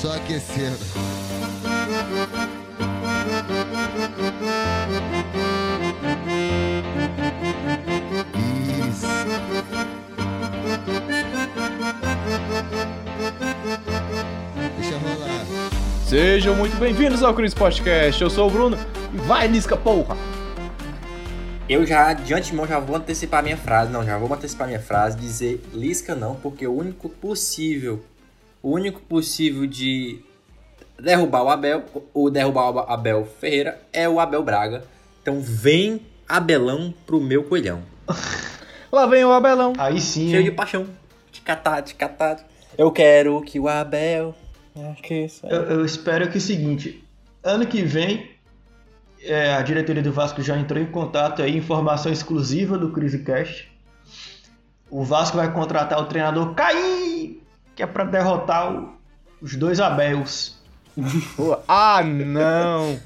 Só aquecendo. Isso. Deixa rolar. Sejam muito bem-vindos ao Chris Podcast. Eu sou o Bruno e vai, Lisca, porra! Eu já, de antemão, já vou antecipar minha frase. Não, já vou antecipar minha frase. Dizer Lisca não, porque o único possível, o único possível de derrubar o Abel, ou derrubar o Abel Ferreira, é o Abel Braga. Então vem Abelão pro meu coelhão. Lá vem o Abelão. Aí sim. Cheio de paixão. De catar, de catar. Eu quero que o Abel aqueça. Eu, eu espero que é o seguinte, ano que vem é, a diretoria do Vasco já entrou em contato aí, informação exclusiva do CriseCast. O Vasco vai contratar o treinador Caim, que é pra derrotar o- os dois Abels. Ah, não!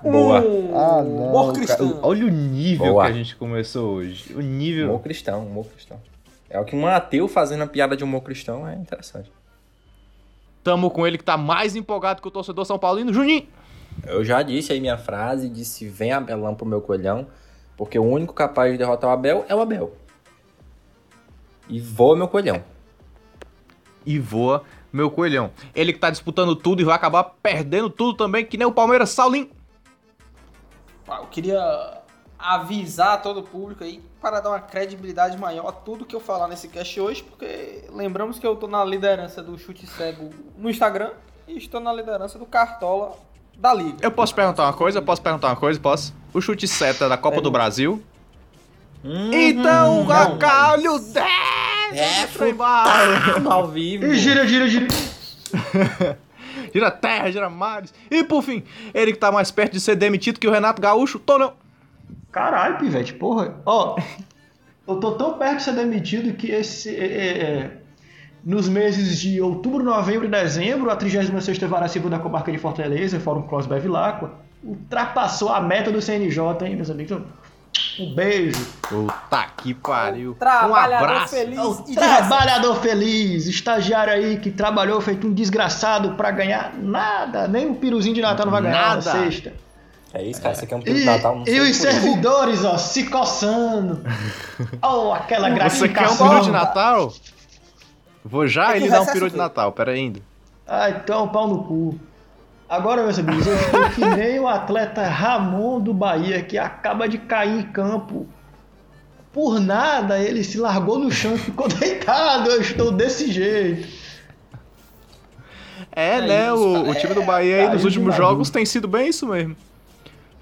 Boa. Ah, não! Humor cara. cristão. Olha o nível Boa. que a gente começou hoje. O nível. Humor cristão, humor cristão. É o que um ateu fazendo a piada de humor cristão é interessante. Tamo com ele que tá mais empolgado que o torcedor São Paulino, Juninho! Eu já disse aí minha frase, disse vem Abelão pro meu coelhão, porque o único capaz de derrotar o Abel é o Abel. E voa meu coelhão. E voa meu coelhão. Ele que tá disputando tudo e vai acabar perdendo tudo também, que nem o Palmeiras Saulim. Eu queria avisar todo o público aí para dar uma credibilidade maior a tudo que eu falar nesse cast hoje, porque lembramos que eu tô na liderança do chute cego no Instagram e estou na liderança do Cartola da Liga. Eu posso perguntar uma coisa? Posso perguntar uma coisa? Posso? O chute seta da Copa do Brasil. Então, não, Gacalho 10! É, Neymar. ao vivo. E gira, gira, gira. Gira terra, gira mares. E por fim, ele que tá mais perto de ser demitido que o Renato Gaúcho, tô não. Caralho, pivete, porra. Ó, eu tô tão perto de ser demitido que esse. é, é, é, nos meses de outubro, novembro e dezembro, a 36ª Vara Civil da Comarca de Fortaleza, Fórum Cross Bevilacqua, ultrapassou a meta do CNJ, hein, meus amigos? Um beijo. Puta que pariu. Um Trabalhador abraço. feliz e trabalhador feliz, estagiário aí que trabalhou feito um desgraçado pra ganhar nada, nem um piruzinho de Natal não vai ganhar Nada. na sexta. É isso, cara. Você quer um E, período de Natal? Não e sei os isso. servidores, ó, se coçando. Oh, aquela Você gratificação. quer um peru de Natal? Vou já É ele dar um peru de. Natal, pera aí ainda. Ah, então, pau no cu. Agora, meus amigos, eu estou que nem o atleta Ramon do Bahia, que acaba de cair em campo. Por nada, ele se largou no chão e ficou deitado. Eu estou desse jeito. É, É né? isso, o, o time do Bahia aí caiu nos últimos jogos tem sido bem isso mesmo.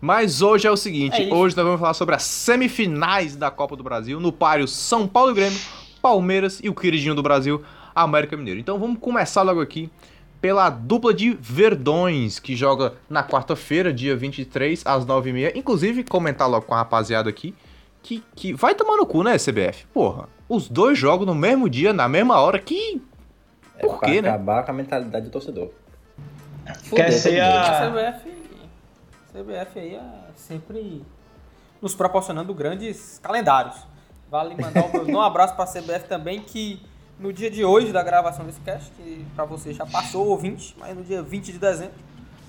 Mas hoje é o seguinte, É hoje nós vamos falar sobre as semifinais da Copa do Brasil, no páreo São Paulo e Grêmio, Palmeiras e o queridinho do Brasil, América Mineiro. Então vamos começar logo aqui pela dupla de Verdões, que joga na quarta-feira, dia 23, às 9h30. Inclusive, comentar logo com a rapaziada aqui, que, que vai tomar no cu, né, CBF? Porra, os dois jogam no mesmo dia, na mesma hora, que... É Por pra quê, né? acabar com a mentalidade do torcedor. Quer ser a- CBF, CBF aí é sempre nos proporcionando grandes calendários. Vale mandar um, um abraço para a CBF também, que no dia de hoje da gravação desse cast, que para você já passou o 20, mas no dia 20 de dezembro,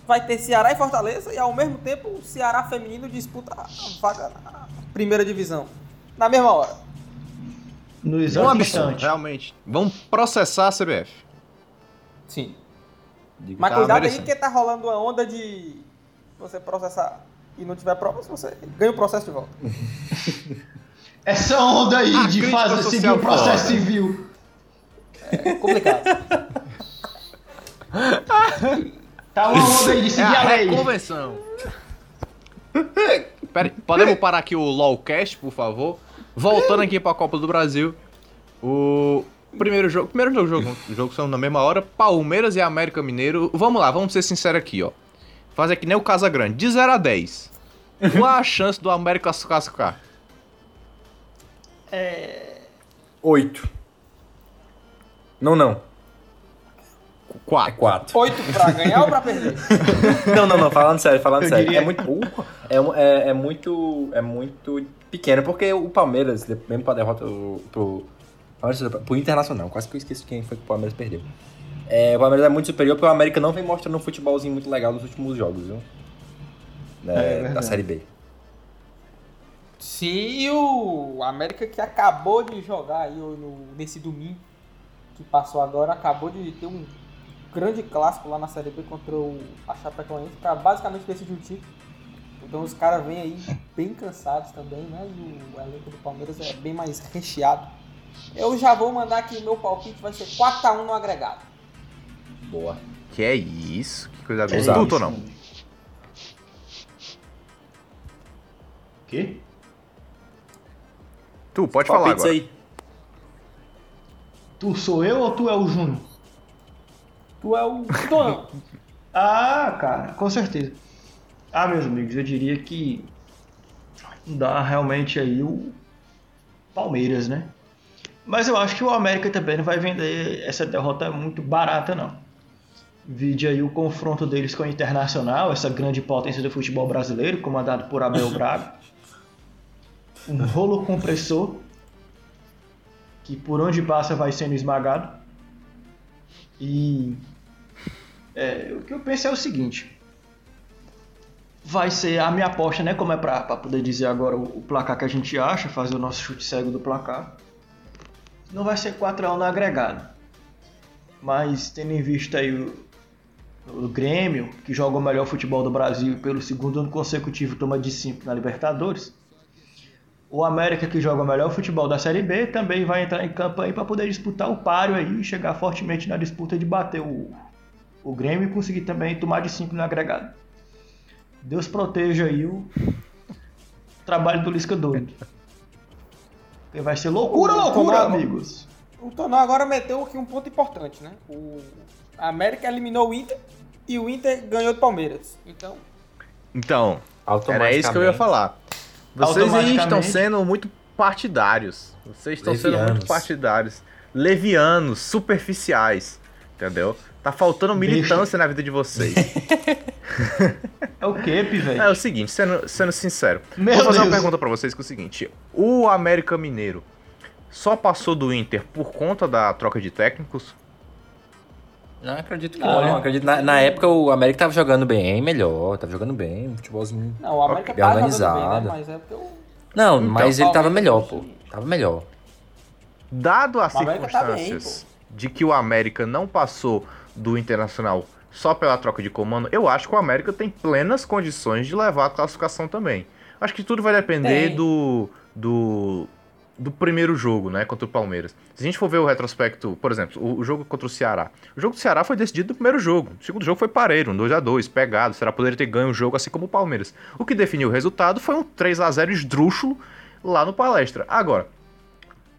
vai ter Ceará e Fortaleza e ao mesmo tempo o Ceará feminino disputa a vaga na primeira divisão. Na mesma hora. No um instante. realmente. Vamos processar a CBF. Sim. Digo, Mas Tá cuidado aí merecendo. que tá rolando uma onda de você processar e não tiver provas, você ganha o processo de volta. Essa onda aí A de fazer o processo civil. É complicado. Tá uma onda aí de É seguir a a lei. reconvenção. Pera podemos parar aqui o LOLcast, por favor? Voltando aqui pra Copa do Brasil. O primeiro jogo, primeiro jogo, jogo, jogo são na mesma hora, Palmeiras e América Mineiro. Vamos lá, vamos ser sinceros aqui, ó. Fazer que nem o Casa Grande, de 0 a 10. Qual a chance do América se classificar? Oito. Não, não. É 4. quatro. Oito pra ganhar ou pra perder? Não, não, não, falando sério, falando Eu sério. diria- É muito. uh, É, é, é muito. É muito pequeno, porque o Palmeiras, mesmo pra derrota pro. pro, Internacional, quase que eu esqueço quem foi que o Palmeiras perdeu. É, o Palmeiras é muito superior porque o América não vem mostrando um futebolzinho muito legal nos últimos jogos, viu? É, É, da Série B. Sim, e o América que acabou de jogar aí no- nesse domingo, que passou agora, acabou de ter um grande clássico lá na Série B contra o a Chapecoense para basicamente decidir o título. Então os caras vêm aí bem cansados também, né? E o elenco do Palmeiras é bem mais recheado. Eu já vou mandar aqui meu palpite, vai ser 4x1 no agregado. Boa. Que é isso? Que coisa boa. Exato. Tudo ou não? Quê? Tu, pode falar agora. aí. Tu sou eu ou tu é o Júnior? Tu é o Tonão. Ah, cara, com certeza. Ah, meus amigos, eu diria que dá realmente aí o Palmeiras, né? Mas eu acho que o América também não vai vender essa derrota muito barata, não. Vide aí o confronto deles com o Internacional, essa grande potência do futebol brasileiro, comandado por Abel Braga. Um rolo compressor que por onde passa vai sendo esmagado. E é, o que eu penso é o seguinte. Vai ser a minha aposta, né? Como é pra poder dizer agora o, o placar que a gente acha, fazer o nosso chute cego do placar. Não vai ser 4x1 no agregado. Mas tendo em vista aí o, o Grêmio, que joga o melhor futebol do Brasil pelo segundo ano consecutivo toma de 5 na Libertadores. O América, que joga o melhor futebol da Série B, também vai entrar em campo aí para poder disputar o páreo aí e chegar fortemente na disputa de bater o, o Grêmio e conseguir também tomar de 5 no agregado. Deus proteja aí o trabalho do Lisca doido. Porque vai ser loucura, O loucura, Ronaldo- amigos. O Tonão agora meteu aqui um ponto importante, né? O América eliminou o Inter e o Inter ganhou do Palmeiras. Então, Então, era isso que eu ia falar. Vocês aí estão sendo muito partidários. Vocês estão sendo Levianos. muito partidários. Levianos, superficiais. Entendeu? Tá faltando militância na vida de vocês. É o que, pivete? É o seguinte, sendo, sendo sincero. Meu vou fazer uma Deus. pergunta pra vocês que é o seguinte. O América Mineiro só passou do Inter por conta da troca de técnicos? Não, acredito que Não. não. Acredito, na, na época o América tava jogando bem, melhor. Tava jogando bem, futebolzinho. não, o América bem tá jogando bem, né? organizado. Mas é Não, Então, mas ele tava melhor, pô. Tava melhor. Dado as O América tá bem, circunstâncias de que o América não passou do Internacional só pela troca de comando, eu acho que o América tem plenas condições de levar a classificação também. Acho que tudo vai depender Tem. do, do do primeiro jogo, né, contra o Palmeiras. Se a gente for ver o retrospecto, por exemplo, o, o jogo contra o Ceará. O jogo do Ceará foi decidido no primeiro jogo. O segundo jogo foi pareiro, um 2 a 2 pegado. O Ceará poderia ter ganho o jogo assim como o Palmeiras. O que definiu o resultado foi um 3 a 0 esdrúxulo lá no Palestra. Agora,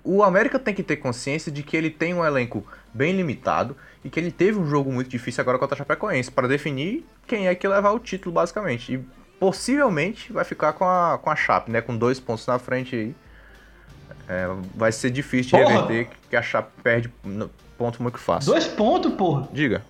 o América tem que ter consciência de que ele tem um elenco bem limitado e que ele teve um jogo muito difícil agora contra a Chapecoense para definir quem é que levar o título, basicamente. E possivelmente vai ficar com a, com a Chape, né? Com dois pontos na frente aí. É, vai ser difícil de Porra! reverter, que a Chape perde no- ponto muito fácil. Dois pontos, porra. Diga.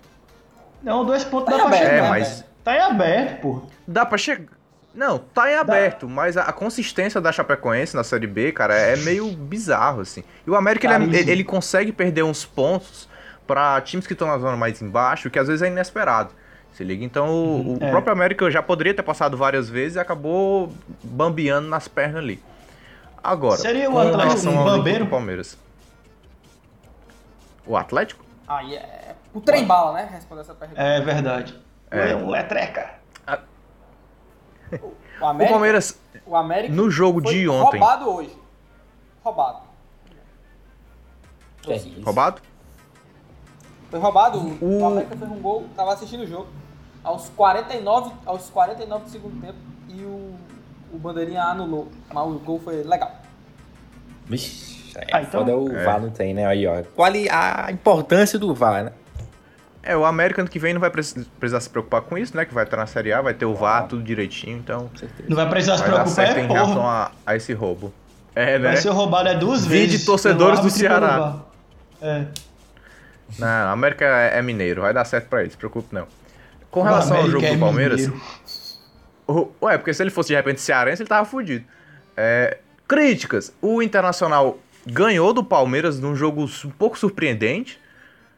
Não, dois pontos Tá dá pra aberto, chegar. É, né, mas velho? Tá em aberto, porra. dá pra chegar. Não, tá em aberto, mas a, a consistência da Chapecoense na Série B, cara, é meio bizarro, assim. E o América, ele, é- ele, ele consegue perder uns pontos pra times que estão na zona mais embaixo, que às vezes é inesperado. Se liga? Então, o, o É. próprio América já poderia ter passado várias vezes e acabou bambeando nas pernas ali. Agora, Seria o Atlético um bambeiro? do Palmeiras. O Atlético? Aí é o trem bala, né? Responder essa pergunta. É verdade. É. É um letreca. O O América, Palmeiras, o América no jogo foi de ontem. roubado hoje. Roubado. É? Roubado? Foi roubado. O- O América fez um gol, tava assistindo o jogo. Aos 49, aos 49 do segundo tempo. E o, o Bandeirinha anulou. Mas o gol foi legal. Vixe, é Ah, então- foda o É. VAR não tem, né? Aí, ó. Qual a importância do VAR, né? É, o América ano que vem não vai precis- precisar se preocupar com isso, né? Que vai estar na Série A, vai ter o VAR, tudo direitinho, então Não vai precisar se vai dar preocupar, certo é em relação porra. a, a esse roubo. É, né? Vai ser roubado é duas Vide vezes. torcedores pelo do Ceará. É. Não, a América é, é mineiro, vai dar certo pra eles, se preocupe não. Com relação ao jogo é do Palmeiras, mineiro. O- ué, porque se ele fosse de repente cearense, ele tava fudido. É, críticas, o Internacional ganhou do Palmeiras num jogo um pouco surpreendente,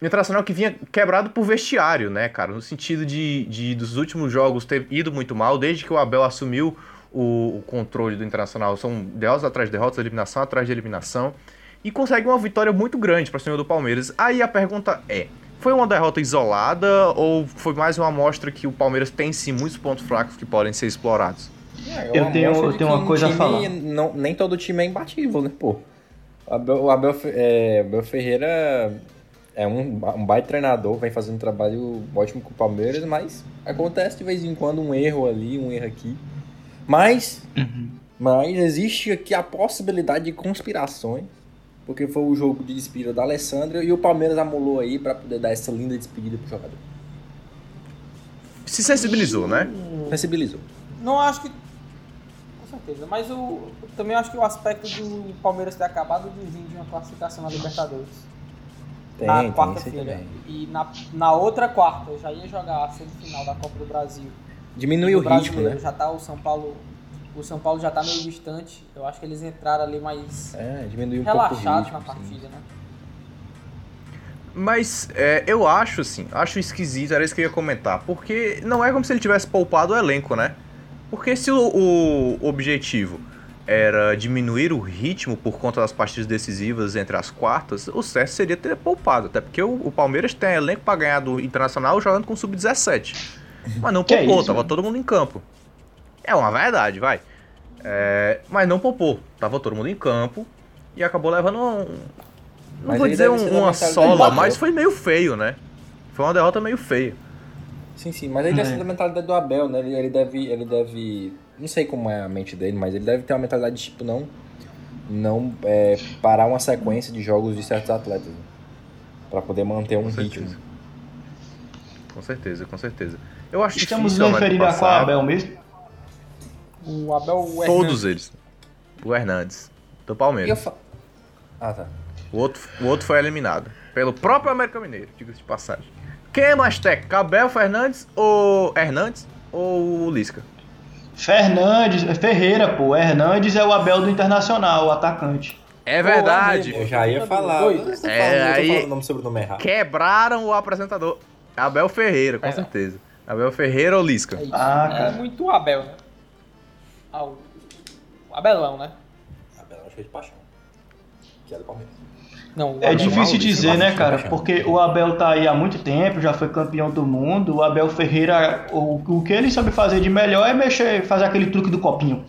Internacional que vinha quebrado por vestiário, né, cara? No sentido de, de dos últimos jogos ter ido muito mal, desde que o Abel assumiu o, o controle do Internacional. São derrotas atrás de derrotas, eliminação atrás de eliminação. E consegue uma vitória muito grande para cima do Palmeiras. Aí a pergunta é: foi uma derrota isolada ou foi mais uma amostra que o Palmeiras tem sim muitos pontos fracos que podem ser explorados? É, Eu uma tenho- eu tenho uma um coisa a falar. Não, nem todo time é imbatível, né, pô? O Abel, o Abel, é, o Abel Ferreira é um, um baita treinador, vem fazendo um trabalho ótimo com o Palmeiras, mas acontece de vez em quando um erro ali, um erro aqui. Mas, mas existe aqui a possibilidade de conspirações, porque foi o jogo de despedida da Alessandra e o Palmeiras amolou aí pra poder dar essa linda despedida pro jogador. Se sensibilizou, né? Sensibilizou. Não acho que. Com certeza. Mas o, eu também acho que o aspecto do Palmeiras ter acabado de vir de uma classificação na Libertadores. Tem, na quarta-feira. E na, na outra quarta já ia jogar a semifinal da Copa do Brasil. Diminui o No ritmo, né? Já tá o São Paulo. O São Paulo já tá meio distante. Eu acho que eles entraram ali mais É, um relaxados ritmo. na sim. partida, né? Mas é, eu acho, assim, acho esquisito, era isso que eu ia comentar. Porque não é como se ele tivesse poupado o elenco, né? Porque se o, o objetivo era diminuir o ritmo por conta das partidas decisivas entre as quartas, o certo seria ter poupado. Até porque o, o Palmeiras tem elenco pra ganhar do Internacional jogando com sub-17. Mas não Que é poupou, isso, tava mano? todo mundo em campo. É uma verdade, vai. É, mas não poupou, tava todo mundo em campo e acabou levando um, não Mas vou dizer um- uma sola, mas foi meio feio, né? Foi uma derrota meio feia. Sim, sim, mas ele deve É. ser da mentalidade do Abel, né? Ele, ele deve. Ele deve. Não sei como é a mente dele, mas ele deve ter uma mentalidade de tipo, não. Não é, parar uma sequência de jogos de certos atletas. Né? Pra poder manter um Com ritmo. certeza. Com certeza, com certeza. Eu acho Estamos difícil América referindo a qual. Abel mesmo? O Abel o Todos Hernandes. eles. O Hernandes, do eu Palmeiras. fa... Ah, tá. O outro, o outro foi eliminado. Pelo próprio América Mineiro, diga-se de passagem. Quem é mais técnico? Abel Fernandes ou Hernandes ou o Lisca? Fernandes, Ferreira, pô. Hernandes é o Abel do Internacional, o atacante. É Pô, é verdade. mesmo. Eu já ia falar. Tô É, falando, aí- falando o nome sobre o nome errado. Quebraram o apresentador. Abel Ferreira, com É. certeza. Abel Ferreira ou Lisca? É. Ah, é cara. muito Abel, né? Ah, o o Abelão, né? Abel acho que é de paixão. Que é do Palmeiras. Não, o É difícil Maurício dizer, né, cara? Porque o Abel tá aí há muito tempo, já foi campeão do mundo. O Abel Ferreira, o, o que ele sabe fazer de melhor é mexer, fazer aquele truque do copinho.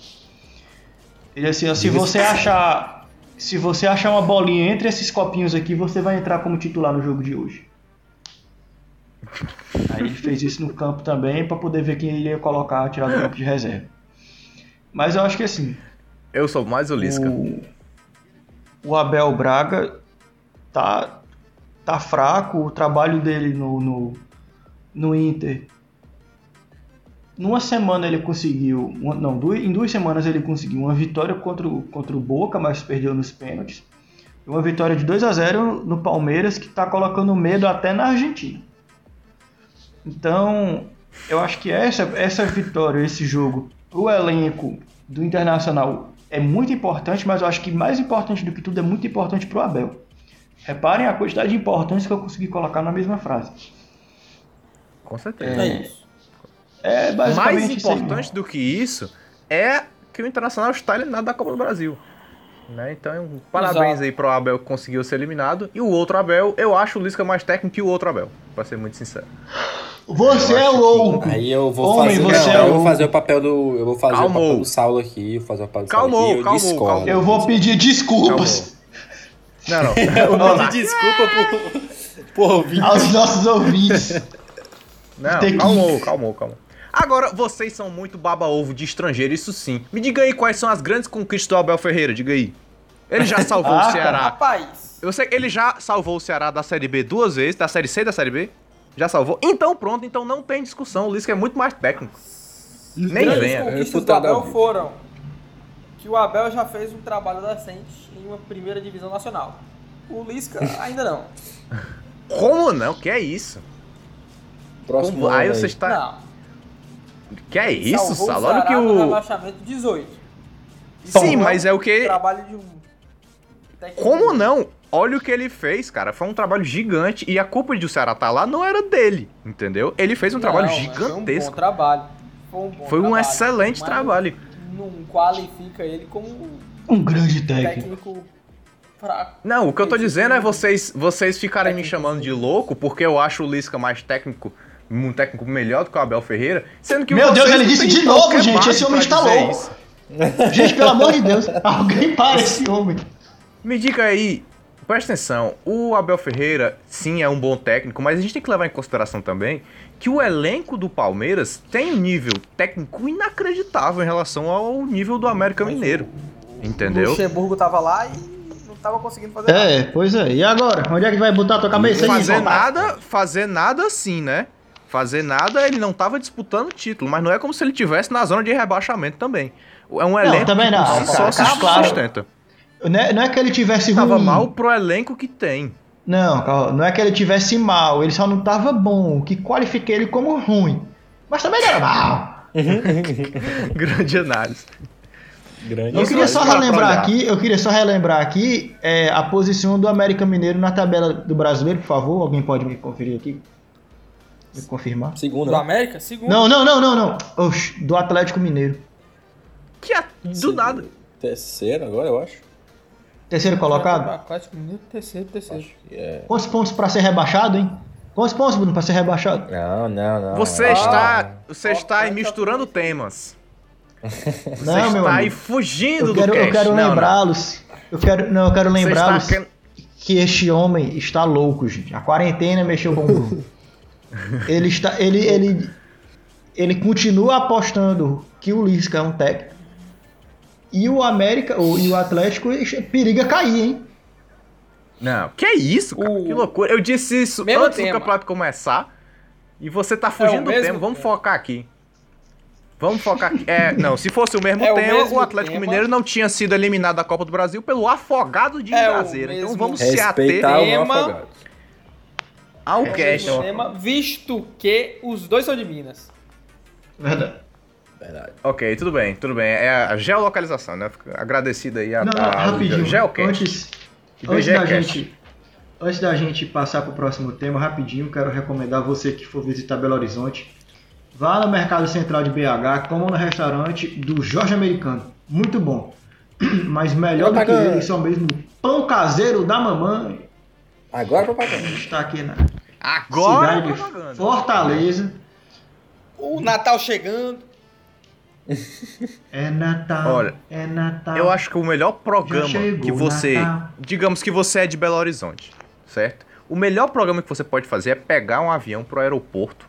Ele assim, ó, se você achar, se você achar uma bolinha entre esses copinhos aqui, você vai entrar como titular no jogo de hoje. Aí ele fez isso no campo também pra poder ver quem ele ia colocar, tirar do campo de reserva. Mas eu acho que assim, Eu sou mais o Lisca. o, o Abel Braga tá, tá fraco, o trabalho dele no, no, no Inter. Numa semana ele conseguiu. uma- Não, duas, em duas semanas ele conseguiu uma vitória contra o, contra o Boca, mas perdeu nos pênaltis. E uma vitória de 2 a 0 no Palmeiras, que tá colocando medo até na Argentina. Então, eu acho que essa, essa vitória, esse jogo, o elenco do Internacional é muito importante, mas eu acho que mais importante do que tudo é muito importante pro Abel. Reparem a quantidade de importância que eu consegui colocar na mesma frase. Com certeza. É isso. É Mais basicamente isso aí, importante do que isso é que o Internacional está eliminado da Copa do Brasil. Né? Então, parabéns Exato. aí pro Abel que conseguiu ser eliminado. E o outro Abel, eu acho o Lisca mais técnico que o outro Abel, pra ser muito sincero. Você Eu é acho que- louco! Aí eu vou Homem, fazer. você não, é eu vou o- fazer o papel do. Eu vou fazer Calmou. o papel do Saulo aqui. Vou fazer o papel do Calmou, Saulo aqui. Eu calmou, discordo. calmou. Eu vou pedir desculpas Não, não. Eu vou pedir desculpa por, por ouvir. aos nossos ouvintes. Não, Tem que- calmou, calmou, calmou. Agora, vocês são muito baba-ovo de estrangeiro, isso sim. Me diga aí quais são as grandes conquistas do Abel Ferreira, diga aí. Ele já salvou Ah, o Ceará. Rapaz, Eu sei ele já salvou o Ceará da Série B duas vezes, da Série C e da Série B. Já salvou. Então pronto, então não tem discussão. O Lisca é muito mais técnico. Nem grandes venha. conquistas do Reputado Abel foram que o Abel já fez um trabalho decente em uma primeira divisão nacional. O Lisca ainda não. Como não? Que é isso? Próximo Como- Aí você está. Não. Que é isso, o Olha o que no o. rebaixamento 18. Sim, mas é o que. trabalho de um Como não? olha o que ele fez, cara. Foi um trabalho gigante e a culpa de o Ceará estar lá não era dele, entendeu? Ele fez um trabalho Não, mas Foi um bom gigantesco. trabalho. Foi um, bom Foi um trabalho, excelente trabalho. Não qualifica ele como Um grande técnico. técnico fraco. Não, o que eu tô dizendo é vocês, vocês ficarem me chamando de louco porque eu acho o Lisca mais técnico, um técnico melhor do que o Abel Ferreira, sendo que Meu Deus, ele disse de novo, gente, esse homem está louco. isso. Gente, pelo amor de Deus, alguém para esse homem. Me diga aí, presta atenção, o Abel Ferreira, sim, é um bom técnico, mas a gente tem que levar em consideração também que o elenco do Palmeiras tem um nível técnico inacreditável em relação ao nível do América Mineiro. O Entendeu? Luxemburgo tava lá e não tava conseguindo fazer nada. É, pois é. E agora? Onde é que vai botar a tua cabeça aí? Fazer nada, fazer nada assim, né? Fazer nada, ele não tava disputando título, mas não é como se ele tivesse na zona de rebaixamento também. É um elenco também que não, por si só cara, se claro. sustenta. Não é, não é que ele tivesse Tava ruim. mal pro elenco que tem. Não, não é que ele tivesse mal, ele só não tava bom, o que qualifiquei ele como ruim. Mas também era mal. Grande análise. Grande. Eu queria só relembrar aqui, eu queria só relembrar aqui é, a posição do América Mineiro na tabela do brasileiro, por favor. Alguém pode me conferir aqui? Me confirmar? Segunda. Do América? Segundo. Não, não, não, não, não. Oxe, do Atlético Mineiro. Que a- do nada. Terceiro agora, eu acho. Terceiro colocado? Atlético Mineiro, terceiro, terceiro. É. Quantos pontos pra ser rebaixado, hein? Quantos pontos, Bruno, pra ser rebaixado? Não, não, não. Você é. está, você Ó, está aí misturando temas. Você Não, meu está aí amigo. fugindo Eu do quero, eu cast. quero Não, não. lembrá-los. Eu quero, não, eu quero Você lembrá-los está que este homem está louco, gente. A quarentena mexeu com o Bruno. ele está, ele, ele, ele continua apostando que o Lisca é um técnico. E o América, o, e o Atlético periga cair, hein? Não, que é isso, cara? O- Que loucura. Eu disse isso Mesmo antes do tema. campeonato começar. E você tá fugindo do mesmo tema. Vamos tema. focar aqui. Vamos focar aqui. É, não, se fosse o mesmo É o tema, mesmo o Atlético tema. Mineiro não tinha sido eliminado da Copa do Brasil pelo afogado de É o Ingazeira. Então vamos se ater o Tema- afogado. ao É o cast. tema, visto que os dois são de Minas. Verdade. Verdade. Ok, tudo bem, tudo bem. É a geolocalização, né? Fico Agradecido aí a, Não, não, a, rapidinho. Geocast. Antes, antes da gente, antes da gente passar para o próximo tema, rapidinho, quero recomendar você que for visitar Belo Horizonte, vá no Mercado Central de BH, como no restaurante do Jorge Americano. Muito bom. Mas melhor do que Propaganda. ele, só mesmo pão caseiro da mamãe Agora propaganda. está aqui na Agora, cidade propaganda. de Fortaleza. O Natal chegando. É Natal, Olha, é Natal. Eu acho que o melhor programa chegou que você. Natal. Digamos que você é de Belo Horizonte, certo? O melhor programa que você pode fazer é pegar um avião pro aeroporto.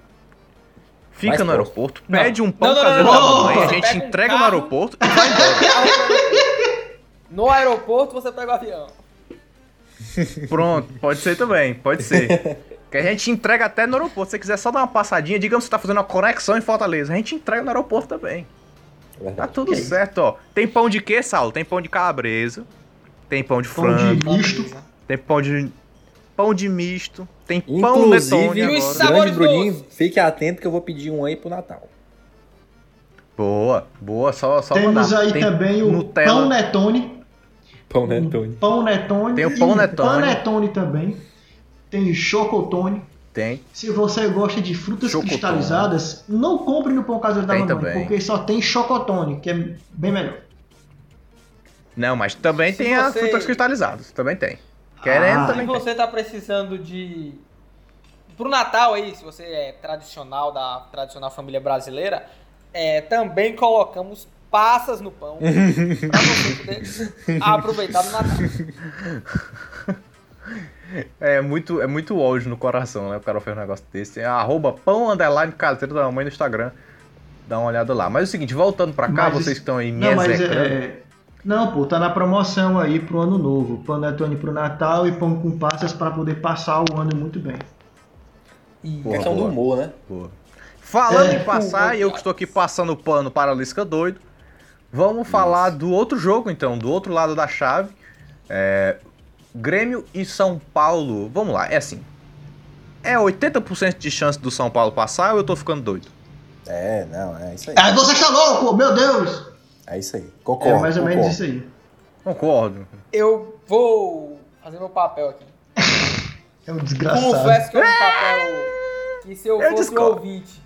Fica Mais no próximo. aeroporto, Não. pede um pão Não, não, caseiro não, da não. mamãe, a gente pega um entrega no aeroporto e vai embora. No aeroporto você pega o avião. Pronto, pode ser também, pode ser. Que a gente entrega até no aeroporto. Se você quiser só dar uma passadinha, digamos que você tá fazendo uma conexão em Fortaleza, a gente entrega no aeroporto também. Tá Verdade. tudo certo, ó. Tem pão de quê, Saulo? Tem pão de calabresa, tem pão de Pão frango, de misto. tem pão de pão de misto, tem pão Inclusive, netone E os agora. grande Bruninho, fique atento que eu vou pedir um aí pro Natal. Boa, boa, só, só Temos mandar. aí Tem também o Nutella. pão Netone. Pão Netone. Pão Netone. Tem o pão Netone. Panetone também. Tem Chocotone. Tem. Se você gosta de frutas Chocotone. cristalizadas, não compre no pão caseiro da Tem mamãe, também. porque só tem chocotone, que é bem melhor. Não, mas também Se tem as você- frutas cristalizadas. Também tem. Querendo, Ah, Se também tem. você tá precisando de. Pro Natal aí, se você é tradicional da tradicional família brasileira, é, também colocamos passas no pão pra você poder aproveitar no Natal. É muito, é muito ódio no coração, né? O cara fez um negócio desse. É arroba pão underline caseiro da mamãe no Instagram. Dá uma olhada lá. Mas é o seguinte, voltando pra cá, Mas vocês isso- que estão aí me Não, é, Não, pô, tá na promoção aí pro ano novo. Panetone pro Natal e pão com passas para poder passar o ano muito bem. Boa, Questão do boa. humor, né? Boa. Falando É. em passar, e eu que estou aqui passando pano para a Lisca doido, vamos falar do outro jogo então, do outro lado da chave. É, Grêmio e São Paulo. Vamos lá, é assim. É 80% de chance do São Paulo passar ou eu tô ficando doido? É, não, é isso aí. Ah, você está louco, meu Deus! É isso aí. É Concordo. mais ou menos concordo. isso aí. Concordo. Eu vou fazer meu papel aqui. É um desgraçado. Confesso que é um papel que se eu Eu fosse o discordo. ouvinte,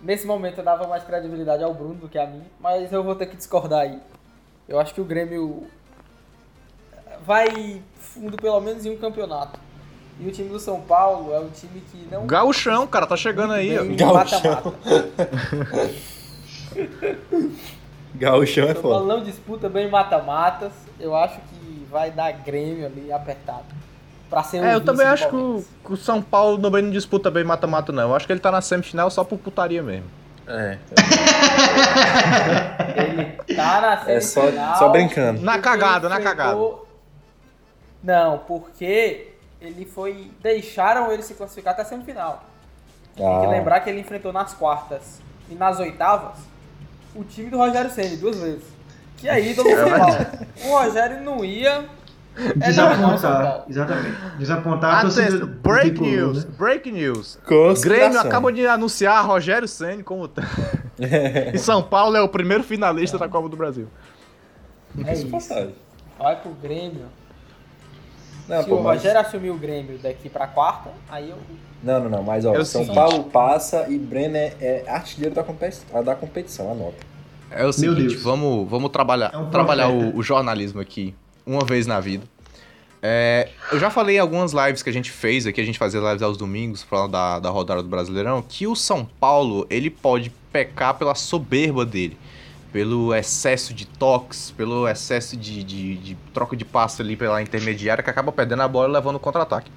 nesse momento eu dava mais credibilidade ao Bruno do que a mim, mas eu vou ter que discordar aí. Eu acho que o Grêmio vai fundo pelo menos em um campeonato. E o time do São Paulo é um time que não Gauchão, cara, tá chegando aí. Gauchão. Gauchão é São Paulo foda. não disputa bem mata-matas. Eu acho que vai dar Grêmio ali apertado. Pra ser o É, eu também acho que o, que o São Paulo também não disputa bem mata-mata, não. Eu acho que ele tá na semifinal só por putaria mesmo. É. Ele tá na É só- semifinal. só brincando. Na cagada, na enfrentou- Não, porque ele foi. Deixaram ele se classificar até a semifinal. Tem que Ah, lembrar que ele enfrentou nas quartas e nas oitavas o time do Rogério Ceni duas vezes. Que é ídolo do São Paulo. O Rogério não ia. É Desapontar. Paulo. Exatamente. Desapontar Atenção, break tricolor, news, né? break news. Grêmio acaba de anunciar Rogério Ceni como e São Paulo é o primeiro finalista da Copa do Brasil. É isso. Passagem. Vai pro Grêmio. Não, Se pô, o mas... Rogério assumir o Grêmio daqui pra quarta, aí eu. não, não, não, mas ó, É o São seguinte. Paulo passa e Brenner é artilheiro da, competi da competição, anota. É o seguinte, vamos, vamos trabalhar, É um trabalhar o, o jornalismo aqui uma vez na vida. É, eu já falei em algumas lives que a gente fez aqui, a gente fazia lives aos domingos, falando da, da rodada do Brasileirão, que o São Paulo, ele pode pecar pela soberba dele. Pelo excesso de toques, pelo excesso de, de, de troca de passe ali pela intermediária, que acaba perdendo a bola e levando o contra-ataque.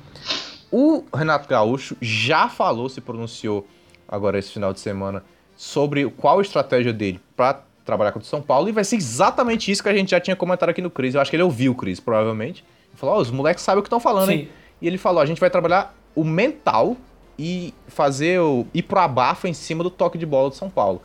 O Renato Gaúcho já falou, se pronunciou agora esse final de semana, sobre qual a estratégia dele para trabalhar contra o São Paulo, e vai ser exatamente isso que a gente já tinha comentado aqui no Cris. Eu acho que ele ouviu o Cris, provavelmente. Ele falou: Ó, os moleques sabem o que estão falando, hein? E ele falou: a gente vai trabalhar o mental e fazer o ir pro abafa em cima do toque de bola do São Paulo.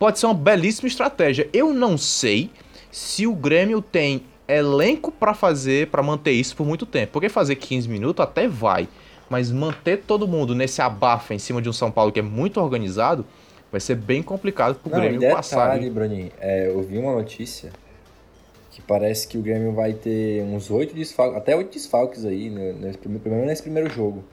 Pode ser uma belíssima estratégia. Eu não sei se o Grêmio tem elenco pra fazer, pra manter isso por muito tempo. Porque fazer 15 minutos até vai, mas manter todo mundo nesse abafa em cima de um São Paulo que é muito organizado vai ser bem complicado pro Não, Grêmio passar. detalhe, ali. Bruninho, é, eu vi uma notícia que parece que o Grêmio vai ter uns oito desfalques, até oito desfalques aí, né, nesse primeiro, pelo menos nesse primeiro jogo.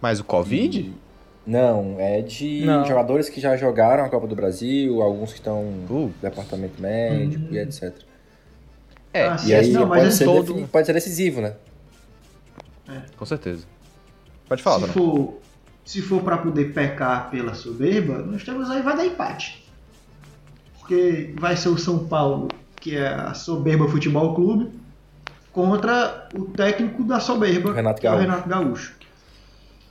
Mas o Covid? E- Não, é de Não. jogadores que já jogaram a Copa do Brasil, alguns que estão no departamento médico e etc. é, Ah, E aí não, pode, esse ser todo- defini- pode ser decisivo, né? com certeza. Pode falar, se for, se for para poder pecar pela soberba, nós temos aí vai dar empate. Porque vai ser o São Paulo, que é a soberba futebol clube, contra o técnico da soberba, O Renato que é o Gaúcho. Renato Gaúcho.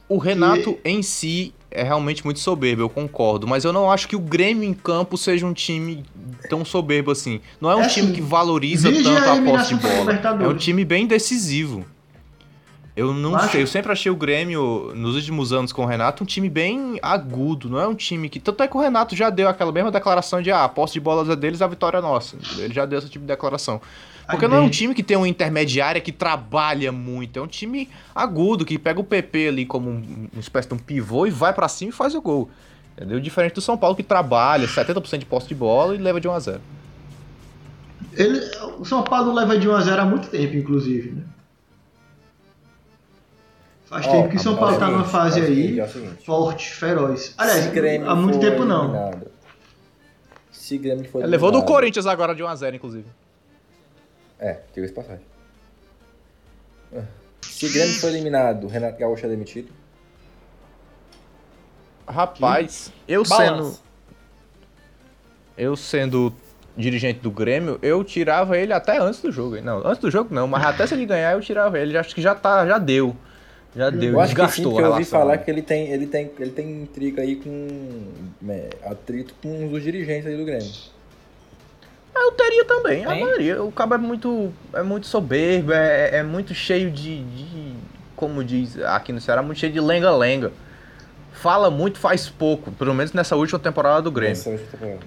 O Renato em si é realmente muito soberbo, eu concordo. Mas eu não acho que o Grêmio em campo seja um time tão soberbo assim. Não é um É time sim. que valoriza tanto a a posse de bola. É um time bem decisivo. Eu não Acho. sei, eu sempre achei o Grêmio, nos últimos anos com o Renato, um time bem agudo. Não é um time que. Tanto é que o Renato já deu aquela mesma declaração de ah, a posse de bolas é deles, a vitória é nossa. Ele já deu esse tipo de declaração. Porque não é um time que tem uma intermediária que trabalha muito. É um time agudo, que pega o PP ali como um, uma espécie de um pivô e vai pra cima e faz o gol. Entendeu? Diferente do São Paulo que trabalha 70% de posse de bola e leva de 1 a 0 Ele, o São Paulo leva de 1 a 0 há muito tempo, inclusive. Né? Faz Ó, tempo que o São é o Paulo tá numa fase é aí seguinte, é forte, feroz. Aliás, há muito tempo não. eliminado- Se Grêmio Ele levou do Corinthians agora de 1 a 0 inclusive. É, diga esse passagem. Ah. Se Grêmio for eliminado, Renato Gaúcho é demitido. Rapaz, eu Balanço. sendo. Eu sendo dirigente do Grêmio, eu tirava ele até antes do jogo. Não, antes do jogo não, mas até se ele ganhar, eu tirava ele. Acho que já tá, já deu. Já deu, Eu acho que sim, porque a eu ouvi falar que ele tem, ele tem, ele tem intriga aí com é, atrito com os dirigentes aí do Grêmio. Eu teria também, a Tem? maioria. O cabo é muito, é muito soberbo, é, é muito cheio de, de- Como diz aqui no Ceará, muito cheio de lenga-lenga. Fala muito, faz pouco. Pelo menos nessa última temporada do Grêmio. Temporada.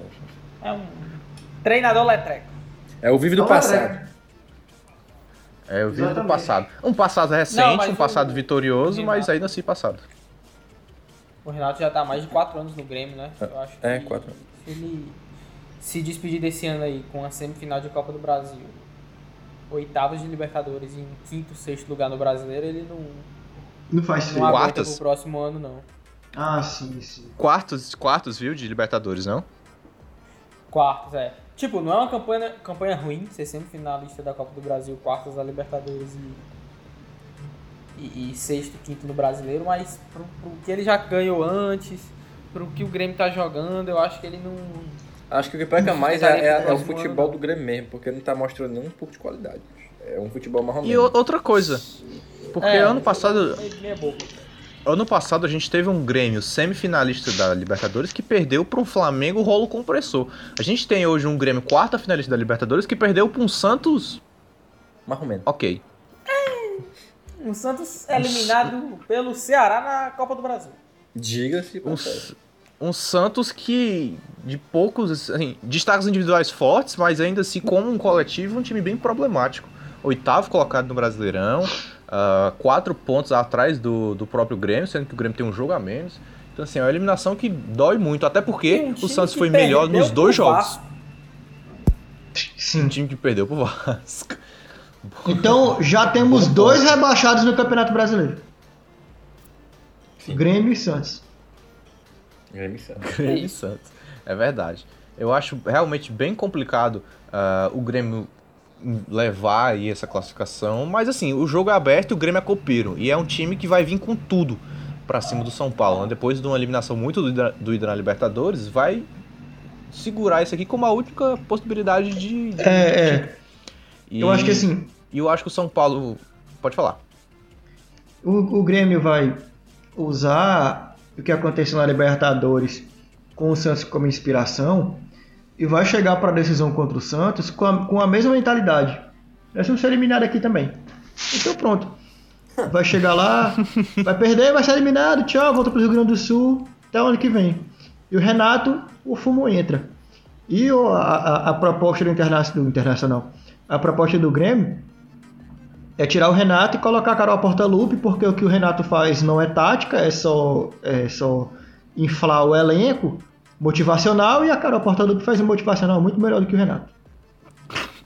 É um treinador letreco. É o vive do Não, passado. É, eu vi do passado. Um passado recente, Não, um passado o- vitorioso, o mas ainda assim passado. O Renato já tá há mais de 4 anos no Grêmio, né? Eu acho É, que quatro Se ele se despedir desse ano aí com a semifinal de Copa do Brasil oitavas de Libertadores em quinto, sexto lugar no Brasileiro, ele não, Não faz não aguenta Quartas? pro próximo ano, não. Ah, sim, sim. Quartos, quartos, viu, de Libertadores, não? Quartos, é. Tipo, não é uma campanha, campanha ruim ser sempre finalista da Copa do Brasil, quartos da Libertadores e, e, e sexto, quinto no Brasileiro, mas pro, pro que ele já ganhou antes, pro que o Grêmio tá jogando, eu acho que ele não. Acho que o que peca mais é, é- é o futebol do Grêmio mesmo, porque não tá mostrando nenhum pouco de qualidade. É um futebol mais ou E outra coisa, porque É, ano passado, ano passado a gente teve um Grêmio semifinalista da Libertadores que perdeu para um Flamengo rolo compressor. A gente tem hoje um Grêmio quarta finalista da Libertadores que perdeu para um Santos, menos. ok. O Santos eliminado pelo Ceará na Copa do Brasil. Diga-se. Um. Um Santos que de poucos assim, destaques individuais fortes, mas ainda assim como um coletivo um time bem problemático. Oitavo colocado no Brasileirão, ah, quatro pontos atrás do, do próprio Grêmio, sendo que o Grêmio tem um jogo a menos. Então assim, é uma eliminação que dói muito, até porque um o Santos foi melhor nos dois jogos. Vasco. Um Sim. time que perdeu pro Vasco. Então já temos dois rebaixados no Campeonato Brasileiro. Sim. Grêmio e Santos. Grêmio e Santos. Grêmio Santos. É verdade. Eu acho realmente bem complicado ah, o Grêmio levar aí essa classificação, mas assim, o jogo é aberto e o Grêmio é copeiro. E é um time que vai vir com tudo pra cima do São Paulo. né? Depois de uma eliminação muito doída doída na Libertadores, vai segurar isso aqui como a única possibilidade de. de- É, é. E- Eu acho que assim, E eu acho que o São Paulo. Pode falar. o, o Grêmio vai usar o que aconteceu na Libertadores com o Santos como inspiração e vai chegar para a decisão contra o Santos com a, com a mesma mentalidade. Nós vamos ser eliminados aqui também. Então pronto. Vai chegar lá, vai perder, vai ser eliminado, tchau, volta para o Rio Grande do Sul, até o ano que vem. E o Renato, o fumo entra. E a, a- a proposta do, interna do Internacional, a proposta do Grêmio é tirar o Renato e colocar a Carol Portalupe, porque o que o Renato faz não é tática, é só, é só inflar o elenco motivacional e a Carol Portalupe faz um motivacional muito melhor do que o Renato.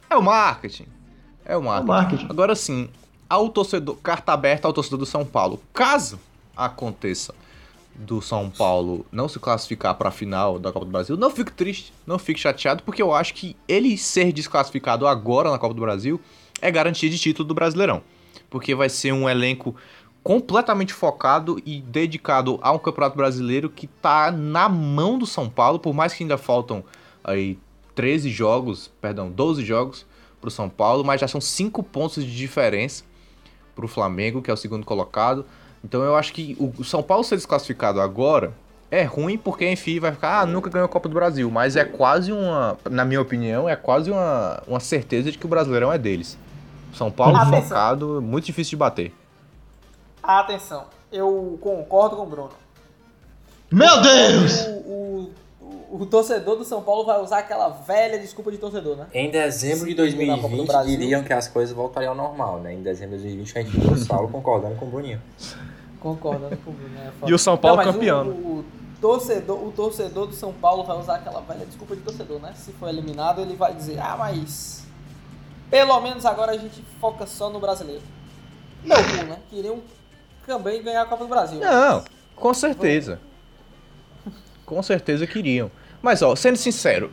É o marketing. É o marketing. marketing. Agora sim, ao torcedor, carta aberta ao torcedor do São Paulo. Caso aconteça do São Paulo não se classificar para a final da Copa do Brasil, não fique triste, não fique chateado, porque eu acho que ele ser desclassificado agora na Copa do Brasil é garantia de título do Brasileirão. Porque vai ser um elenco completamente focado e dedicado a um Campeonato Brasileiro que tá na mão do São Paulo, por mais que ainda faltam aí 13 jogos, perdão, 12 jogos pro São Paulo, mas já são 5 pontos de diferença pro Flamengo, que é o segundo colocado. Então eu acho que o o São Paulo ser desclassificado agora é ruim porque, enfim, vai ficar, ah, nunca ganhou a Copa do Brasil. Mas é quase uma, na minha opinião, é quase uma, uma certeza de que o Brasileirão é deles. São Paulo Atenção. focado, muito difícil de bater. Atenção, eu concordo com o Bruno. Meu Deus! O, o, o, o torcedor do São Paulo vai usar aquela velha desculpa de torcedor, né? Em dezembro de Sim, na Copa do 2020 Brasil. diriam que as coisas voltariam ao normal, né? Em dezembro de 2020 a gente viu o Saulo concordando com o Bruninho. Concordando com o Bruno. né? Foda. E o São Paulo mas campeão. O, o torcedor, o torcedor do São Paulo vai usar aquela velha desculpa de torcedor, né? Se for eliminado, ele vai dizer, ah, mas pelo menos agora a gente foca só no brasileiro. Cu, né? Queriam também ganhar a Copa do Brasil. Não, com certeza. Com certeza queriam. Mas, ó, sendo sincero,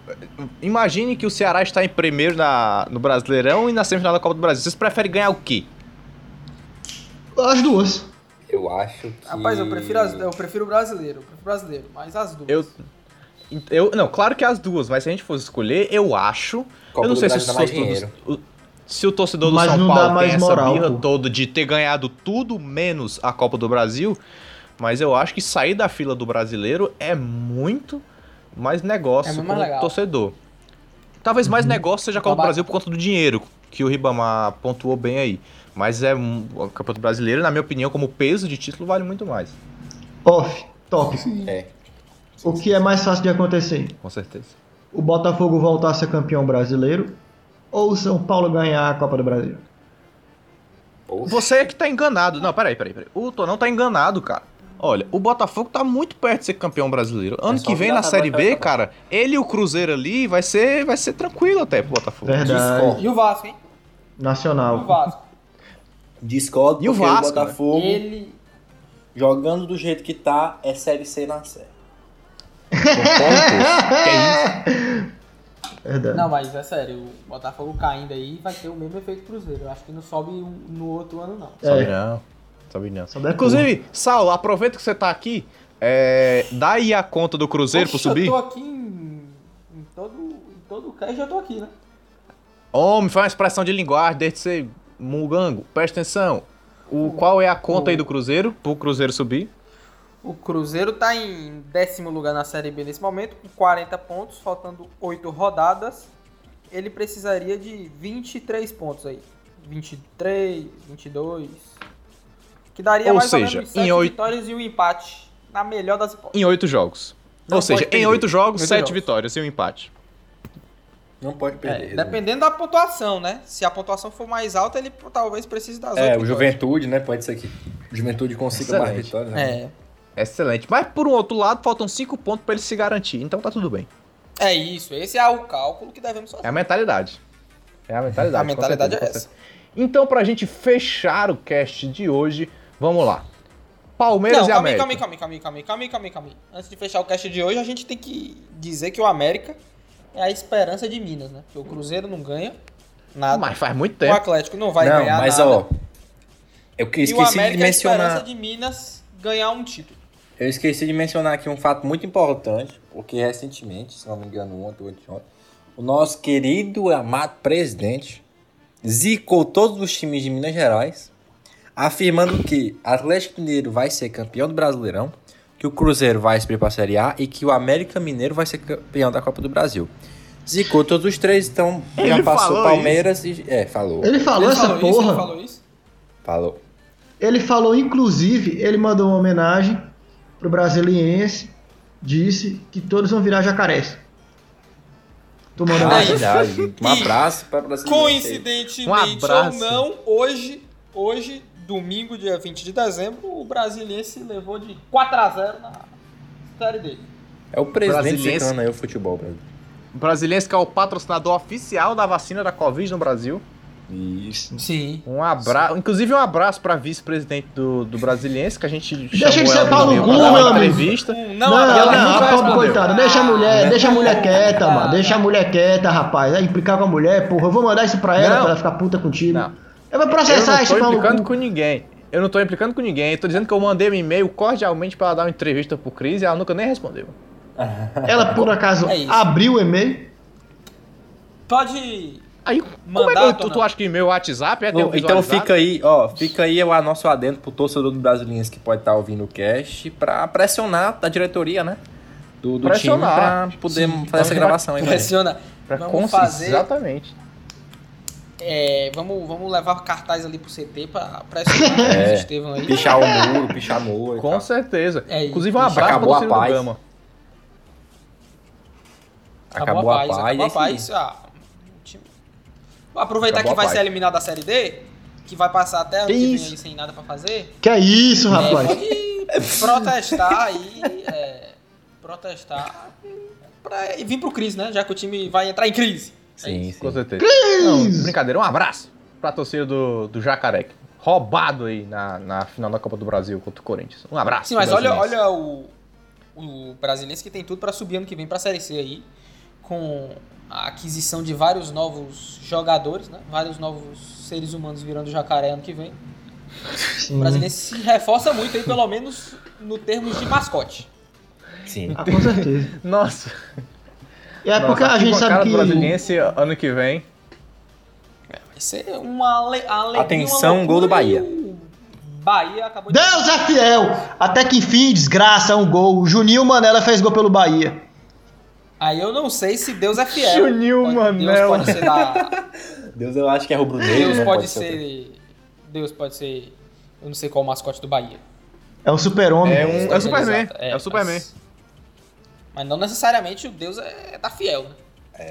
imagine que o Ceará está em primeiro na, no Brasileirão e na semifinal da Copa do Brasil. Vocês preferem ganhar o quê? As duas. Eu acho que. Rapaz, eu prefiro, as, eu prefiro o brasileiro, eu prefiro o brasileiro, mas as duas. Eu, eu. Não, claro que as duas, mas se a gente fosse escolher, eu acho. Copa eu não do sei se, Brasil os dá mais torcedores- dinheiro. o- se o torcedor do Mas São não dá Paulo mais tem essa moral, birra pô. toda de ter ganhado tudo menos a Copa do Brasil, mas eu acho que sair da fila do brasileiro é muito mais negócio É mais legal. torcedor. Talvez mais negócio seja a Copa do. Brasil por conta do dinheiro, que o Ribamar pontuou bem aí. Mas é um, o Campeonato Brasileiro, na minha opinião, como peso de título, vale muito mais. Off. Top. É. O que é mais fácil de acontecer? Com certeza. O Botafogo voltar a ser campeão brasileiro ou o São Paulo ganhar a Copa do Brasil? Você é que tá enganado. Não, peraí, peraí, peraí. O Tonão tá enganado, cara. Olha, o Botafogo tá muito perto de ser campeão brasileiro. Ano só que vem na Série B, tá? cara, ele e o Cruzeiro ali vai ser, vai ser tranquilo até pro Botafogo. Verdade. Discord. E o Vasco, hein? O Nacional. Vasco. Discordo E o Vasco, né? Botafogo, Ele. jogando do jeito que tá, é Série C na Série. Que é isso? Verdade. Não, mas é sério, o Botafogo caindo aí vai ter o mesmo efeito Cruzeiro. Eu acho que não sobe um- no outro ano, não. É. não. Sabe não. Sabe é Inclusive, Saulo, aproveita que você tá aqui. É, dá aí a conta do Cruzeiro Poxa, pra subir. Eu tô aqui em, em todo, em todo o cast, já tô aqui, né? Homem, faz uma expressão de linguagem, desde ser mugango. Presta atenção. O, qual é a conta aí do Cruzeiro, pro Cruzeiro subir? O Cruzeiro tá em décimo lugar na Série B nesse momento, com 40 pontos, faltando 8 rodadas. Ele precisaria de 23 pontos aí. 23, 22. Que daria Ou mais seja, ou menos em 7 oito- vitórias e um empate. Na melhor das hipóteses. Em oito jogos. Não Ou seja, pode em perder. oito jogos, Oito sete jogos. vitórias e um empate. Não pode É, perder. dependendo da pontuação, né? Se a pontuação for mais alta, ele talvez precise das É, oito o Juventude, né? Pode ser que o Juventude consiga mais Excelente. vitórias. né? É, Excelente. Mas por um outro lado, faltam cinco pontos pra ele se garantir. Então tá tudo bem. é isso. Esse é o cálculo que devemos fazer. É a mentalidade. É a mentalidade. A mentalidade é certeza, com certeza. Então, pra gente fechar o cast de hoje, vamos lá. Palmeiras Não, e calma aí, América. calma aí, calma aí, calma aí, calma aí, calma aí, calma aí. Antes de fechar o cast de hoje, a gente tem que dizer que o América é a esperança de Minas, né? Porque o Cruzeiro não ganha nada. Mas faz muito o tempo. Atlético não vai não, ganhar mas nada. ó, eu que- e o esqueci de América é a esperança mencionar. de Minas ganhar um título. Eu esqueci de mencionar aqui um fato muito importante, porque recentemente, se não me engano, ontem ou ontem, o nosso querido e amado presidente zicou todos os times de Minas Gerais, afirmando que Atlético Mineiro vai ser campeão do Brasileirão, que o Cruzeiro vai subir para a Série A e que o América Mineiro vai ser campeão da Copa do Brasil. Zicou todos os três, então já Ele passou falou Palmeiras e. É, falou. Ele falou ele essa falou isso, porra. ele falou isso. Falou. Ele falou, inclusive, ele mandou uma homenagem pro brasiliense, disse que todos vão virar jacarés. Tô mandando Ah. Verdade. Um abraço para o brasileiro. Coincidentemente Um abraço. ou não, hoje, hoje, domingo, dia 20 de dezembro, o Brasiliense levou de 4 a 0 na série dele. É o presidente aí o futebol, Brasil. O Brasiliense que é o patrocinador oficial da vacina da Covid no Brasil. Isso. Sim. Um abraço, inclusive um abraço pra vice-presidente do, do Brasiliense, que a gente Deixa de ser pau no cu, meu entrevista. Não, não, não, ela nunca a pobre coitada. Deixa a mulher, deixa a mulher quieta, Ah. mano. Deixa a mulher quieta, rapaz. Vai implicar com a mulher, porra. Eu vou mandar isso pra ela Não. pra ela ficar puta contigo. Não. Eu vou Eu processar não esse tô pau no implicando com ninguém. Eu não tô implicando com ninguém. Eu tô dizendo que eu mandei um e-mail cordialmente pra ela dar uma entrevista pro Cris e ela nunca nem respondeu. Ela, por acaso, É isso. abriu o e-mail. Pode. Aí, como é que Mandato eu- tu, tu acha que meu WhatsApp é um então fica aí, ó, fica aí o nosso adendo pro torcedor do Brasiliense que pode estar ouvindo o cast pra pressionar a diretoria, né? Do, do time Pressionar. pra poder Sim, fazer essa gravação aí. pra gente. Pressiona. Pra vamos fazer. Exatamente. é, vamos, vamos levar cartaz ali pro CT pra pressionar É. o Estevão aí. Pichar o muro, pichar muro. Com tal. certeza. É. Inclusive um abraço pra Acabou a torcida do paz. Gama. Acabou a paz. Acabou a é paz. Ah, o time- Vou aproveitar Acabou que vai ser eliminado da Série D, que vai passar até ano Que aí sem nada pra fazer. Que é isso, É, rapaz? pode protestar aí, é, protestar pra e vir pro crise, né? Já que o time vai entrar em crise. É Sim. Com sim. certeza. Não, brincadeira. Um abraço pra torcida do, do Jacaré. Roubado aí na, na final da Copa do Brasil contra o Corinthians. Um abraço. Sim, mas olha, olha o, o brasileiro que tem tudo pra subir ano que vem pra Série C aí, com a aquisição de vários novos jogadores, né? Vários novos seres humanos virando jacaré ano que vem. O Sim. brasileiro se reforça muito aí, pelo menos no termos de mascote. Sim. Ah, com certeza. Nossa. É porque Nossa, a gente sabe do que. Brasiliense ano que vem. Vai ser uma ale- alegria. Atenção, uma gol do Bahia. e o Bahia acabou de. Deus é fiel! Até que enfim, desgraça, um gol. O Juninho Manela fez gol pelo Bahia. Aí eu não sei se Deus é fiel. Juninho Pode- Manela. Deus pode ser da. Deus, eu acho que é rubro-negro. Deus né? pode outra. ser. Deus pode ser. Eu não sei qual o mascote do Bahia. É o super-homem. É um- é o Superman. Exato, É o Superman. Mas, mas não necessariamente o Deus é da fiel, né?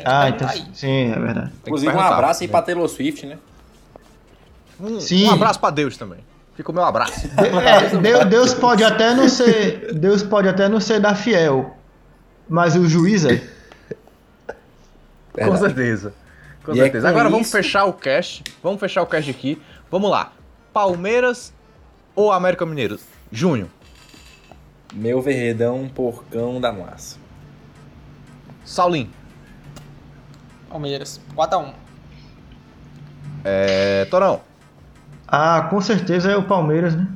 Ah, Tá então. aí. Sim, é verdade. Inclusive, um abraço aí pra Taylor Swift, né? Um, Sim. um abraço pra Deus também. Fica o meu abraço. É, Deus, Deus pode até não ser. Deus pode até não ser da fiel. Mas o juiz é. Com certeza. Com E é certeza. com Agora vamos isso- fechar o cast. Vamos fechar o cast aqui. Vamos lá. Palmeiras ou América Mineiro? Junho. Meu verredão, porcão da massa. Saulim. Palmeiras, 4x1. É, Torão. Ah, com certeza é o Palmeiras, né?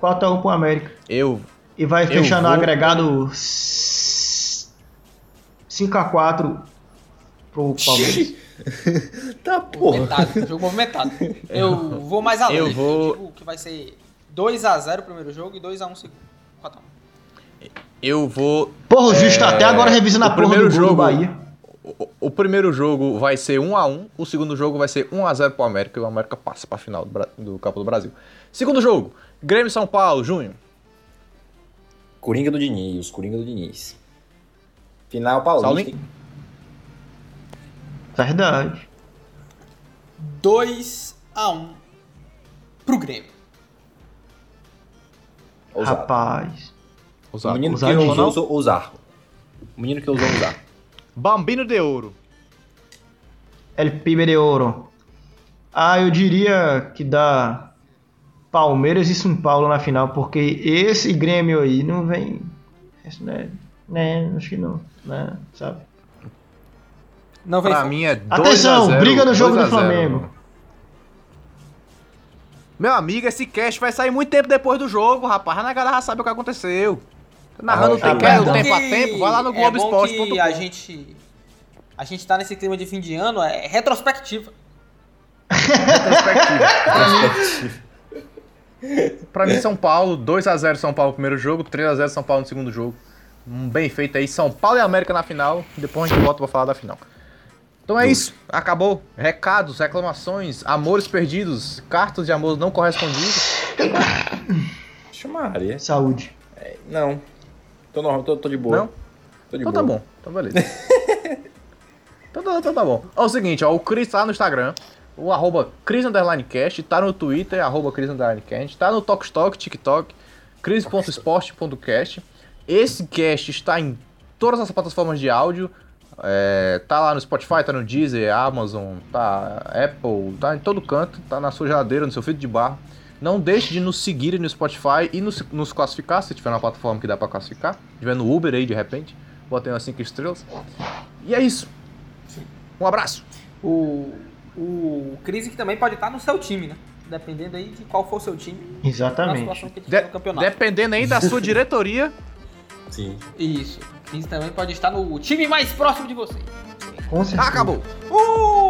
4x1 pro América. Eu. E vai Eu fechando o vou- agregado 5x4 pro Palmeiras. Tá porra. Movimentado, jogo movimentado. Eu vou mais além. Eu vou- digo que vai ser 2x0 o primeiro jogo e 2x1 o segundo. 4x1. Eu vou. Porra, o juiz tá até agora revisando a porra do primeiro do jogo- Bahia. O, o primeiro jogo vai ser 1x1. O segundo jogo vai ser 1x0 pro América. E o América passa pra final do, Bra- do Copa do Brasil. Segundo jogo. Grêmio e São Paulo, junho. Coringa do Diniz, Coringa do Diniz. Final paulista. Saulinho? Verdade. 2x1 pro Grêmio. Ousado. Rapaz. O Ousado. menino que Ousadinho, ousou não? usou usar. O menino que ousou usar. Bambino de Ouro. El Pibe de Ouro. Ah, eu diria que dá Palmeiras e São Paulo na final, porque esse Grêmio aí não vem. Esse Né, né, acho que não, né, sabe? Não vem Pra mim é 2 Atenção, a 0, briga no jogo 2 do a 0. Flamengo. Meu amigo, esse cast vai sair muito tempo depois do jogo, rapaz. A galera já sabe o que aconteceu. Tô narrando Ah, o tempo, tá o tempo a tempo, vai lá no é Globoesporte.com. que a gente a gente tá nesse clima de fim de ano, é retrospectiva. Pra mim, São Paulo, 2x0 São Paulo no primeiro jogo, 3x0 São Paulo no segundo jogo. Um bem feito aí, São Paulo e América na final. Depois a gente volta pra falar da final. Então é isso, acabou. Recados, reclamações, amores perdidos, cartas de amor não correspondidas. Chamaria. Saúde. Não. Tô, normal, tô, tô de boa. Não? Tô de Então tá boa. bom, então beleza. então, tá- então tá bom. Ó, é o seguinte, ó, o Cris tá no Instagram, o arroba Cris tá no Twitter, arroba Cris Underline Cast, tá no Talkstalk, TikTok, cris.sport.cast. Esse cast está em todas as plataformas de áudio, é, tá lá no Spotify, tá no Deezer, Amazon, tá Apple, tá em todo canto, tá na sua geladeira, no seu filtro de barro. Não deixe de nos seguir no Spotify e nos, nos classificar, se tiver uma plataforma que dá pra classificar. Se tiver no Uber aí, de repente, botem umas 5 estrelas. E é isso. Um abraço. O o Crise que também pode estar no seu time, né? Dependendo aí de qual for o seu time, na Exatamente. De- tiver no campeonato. dependendo aí da sua diretoria. Sim. Isso. O Crise também pode estar no time mais próximo de você. Com certeza. Acabou. Uh!